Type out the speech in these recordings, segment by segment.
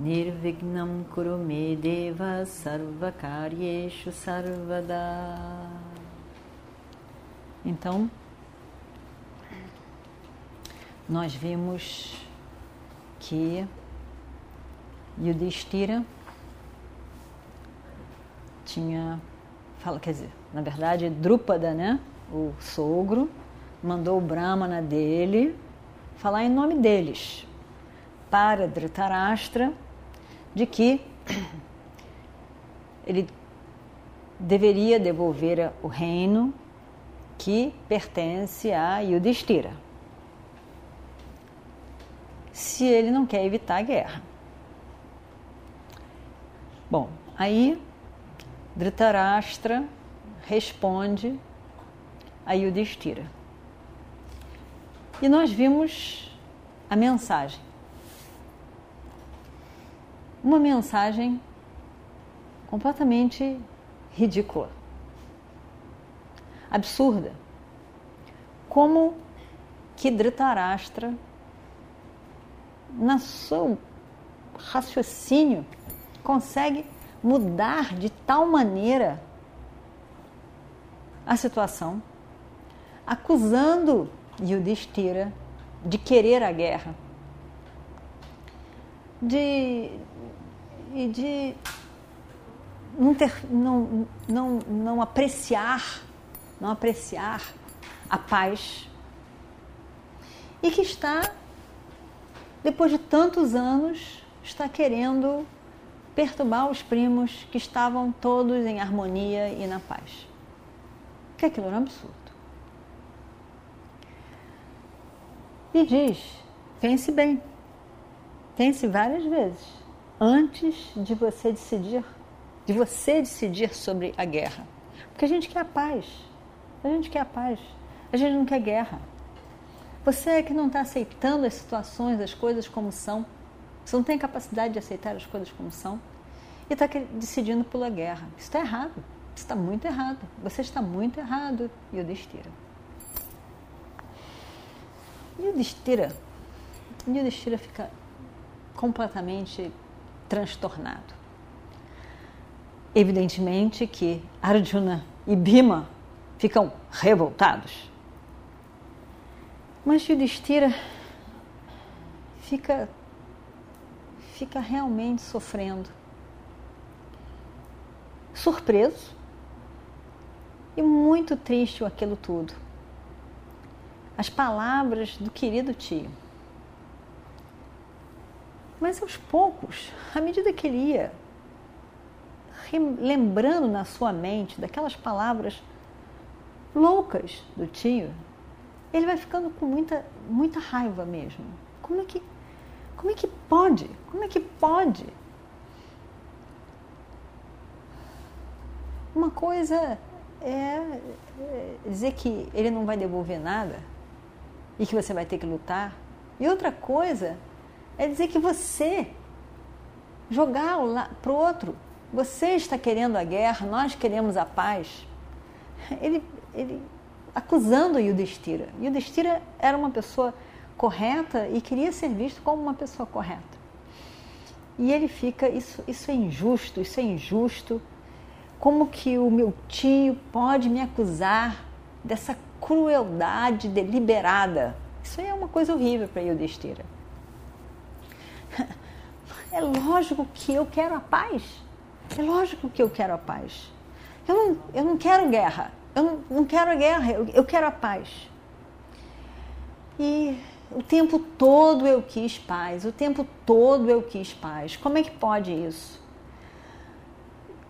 Nirvignam Kurumedeva Sarvakaryeshu Sarvada. Então, nós vimos que Yudhishthira tinha, fala, quer dizer, na verdade, Drúpada, né, o sogro, mandou o Brahmana dele falar em nome deles para Dhritarashtra de que ele deveria devolver o reino que pertence a Yudhishthira. Se ele não quer evitar a guerra. Bom, aí Dhritarashtra responde a Yudhishthira. E nós vimos a mensagem uma mensagem completamente ridícula, absurda. Como que Dhritarashtra, na seu raciocínio, consegue mudar de tal maneira a situação, acusando Yudhishthira de querer a guerra, de e de não, ter, não, não, não apreciar, não apreciar a paz. E que está, depois de tantos anos, está querendo perturbar os primos que estavam todos em harmonia e na paz. Que aquilo era um absurdo. E diz: pense bem, pense várias vezes antes de você decidir, de você decidir sobre a guerra. Porque a gente quer a paz. A gente quer a paz. A gente não quer guerra. Você é que não está aceitando as situações, as coisas como são. Você não tem capacidade de aceitar as coisas como são. E está decidindo pela guerra. Isso está errado. Isso está muito errado. Você está muito errado. E o destira. E o destira. E o destira fica completamente transtornado. Evidentemente que Arjuna e Bhima ficam revoltados. Mas Yudhishthira fica fica realmente sofrendo. Surpreso e muito triste aquilo tudo. As palavras do querido tio. Mas aos poucos, à medida que ele ia lembrando na sua mente daquelas palavras loucas do tio, ele vai ficando com muita, muita raiva mesmo. Como é que, como é que pode? Como é que pode? Uma coisa é, é dizer que ele não vai devolver nada e que você vai ter que lutar, e outra coisa é dizer que você jogar para o outro. Você está querendo a guerra, nós queremos a paz. Ele, ele acusando Yudhishthira. Yudhishthira era uma pessoa correta e queria ser visto como uma pessoa correta. E ele fica, isso, isso é injusto, isso é injusto. Como que o meu tio pode me acusar dessa crueldade deliberada? Isso é uma coisa horrível para Yudhishthira. É lógico que eu quero a paz. É lógico que eu quero a paz. Eu não, eu não quero guerra. Eu não, não quero a guerra, eu, eu quero a paz. E o tempo todo eu quis paz, o tempo todo eu quis paz. Como é que pode isso?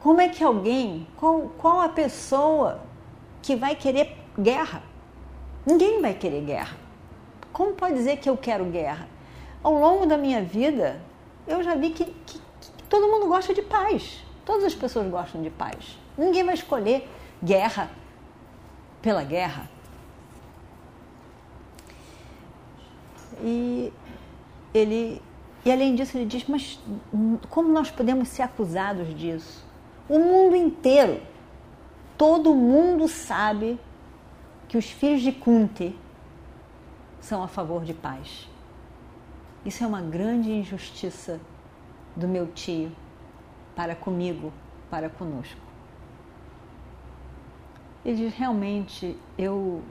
Como é que alguém, qual, qual a pessoa que vai querer guerra? Ninguém vai querer guerra. Como pode dizer que eu quero guerra? Ao longo da minha vida, eu já vi que, que, que todo mundo gosta de paz. Todas as pessoas gostam de paz. Ninguém vai escolher guerra pela guerra. E ele e além disso ele diz, mas como nós podemos ser acusados disso? O mundo inteiro, todo mundo sabe que os filhos de Kunti são a favor de paz. Isso é uma grande injustiça do meu tio para comigo, para conosco. Ele diz: realmente eu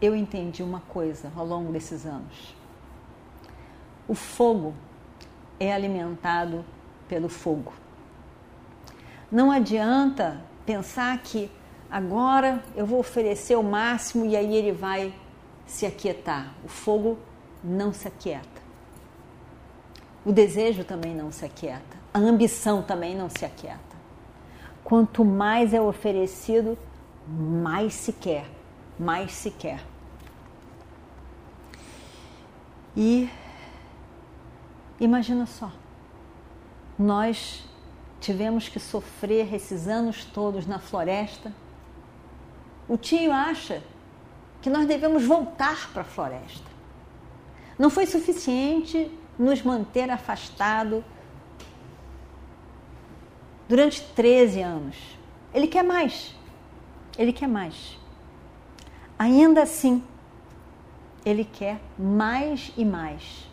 eu entendi uma coisa ao longo desses anos. O fogo é alimentado pelo fogo. Não adianta pensar que agora eu vou oferecer o máximo e aí ele vai se aquietar. O fogo não se aquieta. O desejo também não se aquieta. A ambição também não se aquieta. Quanto mais é oferecido, mais se quer, mais se quer. E imagina só, nós tivemos que sofrer esses anos todos na floresta. O tio acha que nós devemos voltar para a floresta. Não foi suficiente nos manter afastado durante 13 anos. Ele quer mais. Ele quer mais. Ainda assim, ele quer mais e mais.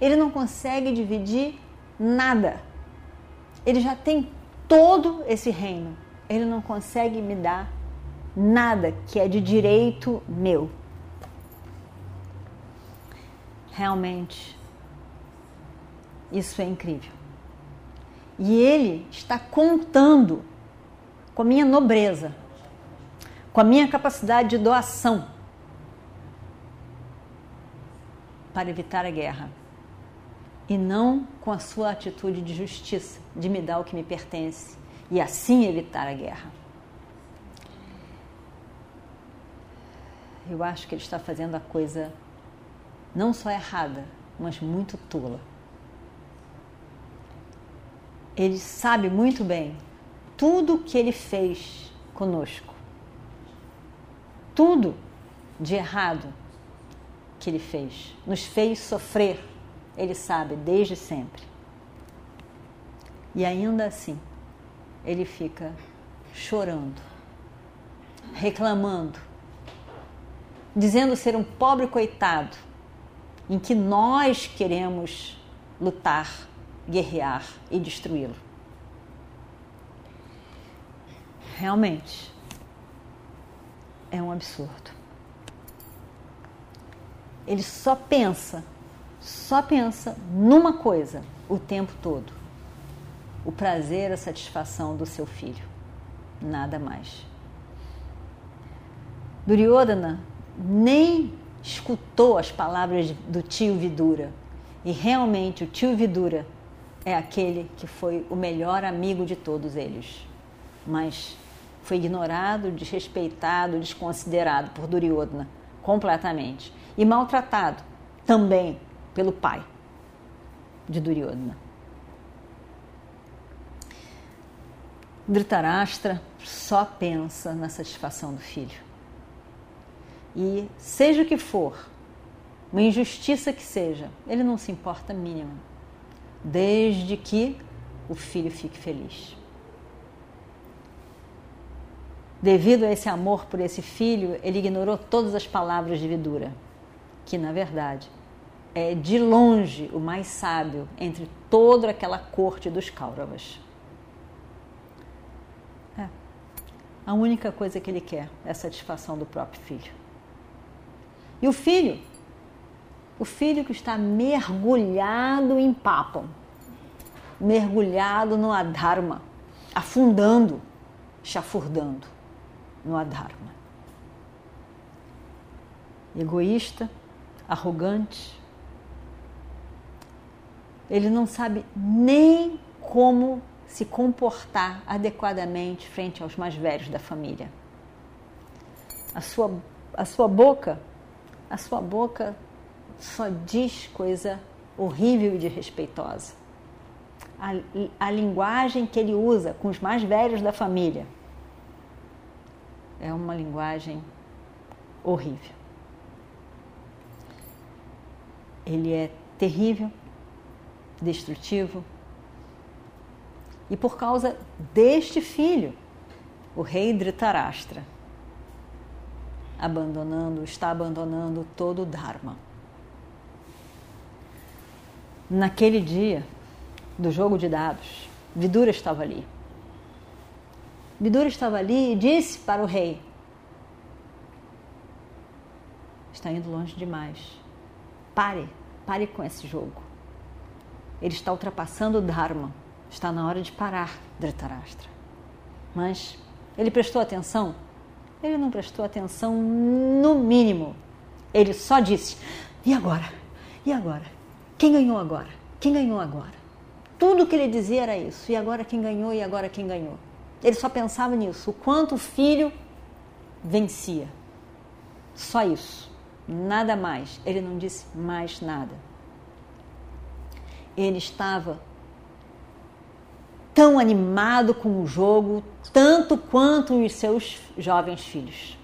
Ele não consegue dividir nada. Ele já tem todo esse reino. Ele não consegue me dar nada que é de direito meu. Realmente, isso é incrível. E ele está contando com a minha nobreza, com a minha capacidade de doação para evitar a guerra. E não com a sua atitude de justiça, de me dar o que me pertence e assim evitar a guerra. Eu acho que ele está fazendo a coisa não só errada, mas muito tola. Ele sabe muito bem tudo que ele fez conosco. Tudo de errado que ele fez. Nos fez sofrer, ele sabe, desde sempre. E ainda assim, ele fica chorando, reclamando, dizendo ser um pobre coitado, em que nós queremos lutar, guerrear e destruí-lo. Realmente é um absurdo. Ele só pensa, só pensa numa coisa o tempo todo: o prazer, a satisfação do seu filho. Nada mais. Duryodhana nem escutou as palavras do tio Vidura. E realmente o tio Vidura é aquele que foi o melhor amigo de todos eles. Mas foi ignorado, desrespeitado, desconsiderado por Duryodhana completamente. E maltratado também pelo pai de Duryodhana. Dhritarashtra só pensa na satisfação do filho. E seja o que for, uma injustiça que seja, ele não se importa mínima, desde que o filho fique feliz. Devido a esse amor por esse filho, ele ignorou todas as palavras de Vidura, que na verdade é de longe o mais sábio entre toda aquela corte dos Kauravas. É. A única coisa que ele quer é a satisfação do próprio filho. E o filho? O filho que está mergulhado em papam, mergulhado no adharma, afundando, chafurdando no adharma. Egoísta, arrogante, ele não sabe nem como se comportar adequadamente frente aos mais velhos da família. A sua, a sua boca a sua boca só diz coisa horrível e desrespeitosa. a, a linguagem que ele usa com os mais velhos da família é uma linguagem horrível. Ele é terrível, destrutivo. E por causa deste filho, o rei Dhritarashtra, abandonando, está abandonando todo o Dharma. Naquele dia do jogo de dados, Vidura estava ali. Vidura estava ali e disse para o rei: Está indo longe demais. Pare, pare com esse jogo. Ele está ultrapassando o Dharma. Está na hora de parar, Dhritarashtra. Mas ele prestou atenção? Ele não prestou atenção no mínimo. Ele só disse: E agora? E agora? Quem ganhou agora? Quem ganhou agora? Tudo que ele dizia era isso. E agora quem ganhou? E agora quem ganhou? Ele só pensava nisso. O quanto o filho vencia. Só isso. Nada mais. Ele não disse mais nada. Ele estava tão animado com o jogo, tanto quanto os seus jovens filhos.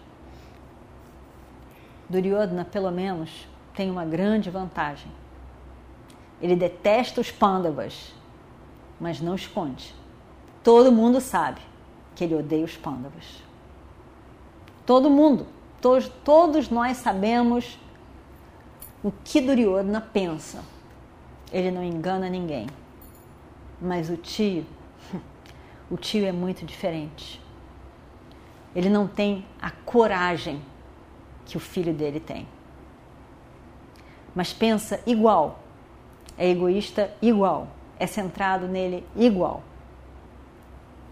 Duryodhana, pelo menos, tem uma grande vantagem. Ele detesta os Pandavas, mas não esconde. Todo mundo sabe que ele odeia os Pandavas. Todo mundo, todos, todos nós sabemos o que Duryodhana pensa. Ele não engana ninguém. Mas o tio o tio é muito diferente. Ele não tem a coragem que o filho dele tem. Mas pensa igual. É egoísta igual. É centrado nele igual.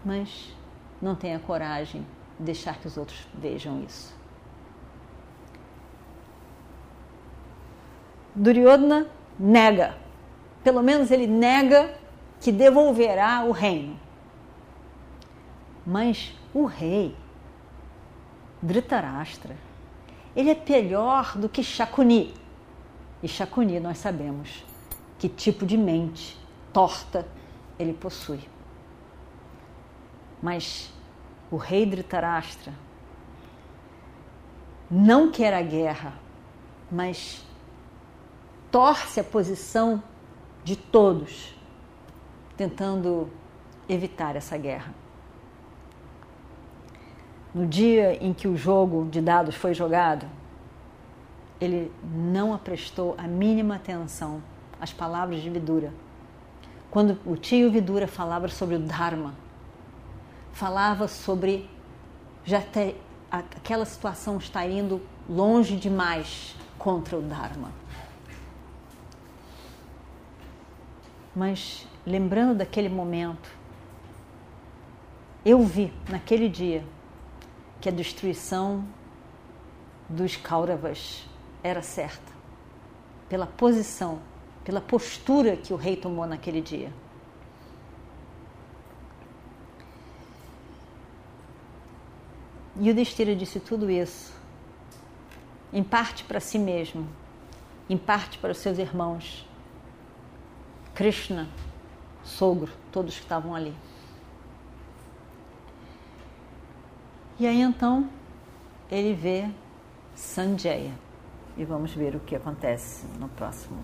Mas não tem a coragem de deixar que os outros vejam isso. Duryodhana nega. Pelo menos ele nega que devolverá o reino. Mas o rei, Dhritarashtra, ele é pior do que Shakuni. E Shakuni nós sabemos que tipo de mente torta ele possui. Mas o rei Dhritarashtra não quer a guerra, mas torce a posição de todos, tentando evitar essa guerra. No dia em que o jogo de dados foi jogado, ele não prestou a mínima atenção às palavras de Vidura. Quando o tio Vidura falava sobre o Dharma, falava sobre já ter, aquela situação está indo longe demais contra o Dharma. Mas lembrando daquele momento, eu vi naquele dia que a destruição dos Kauravas era certa, pela posição, pela postura que o rei tomou naquele dia. E o Destira disse tudo isso, em parte para si mesmo, em parte para os seus irmãos, Krishna, sogro, todos que estavam ali. E aí então ele vê Sanjaya. E vamos ver o que acontece no próximo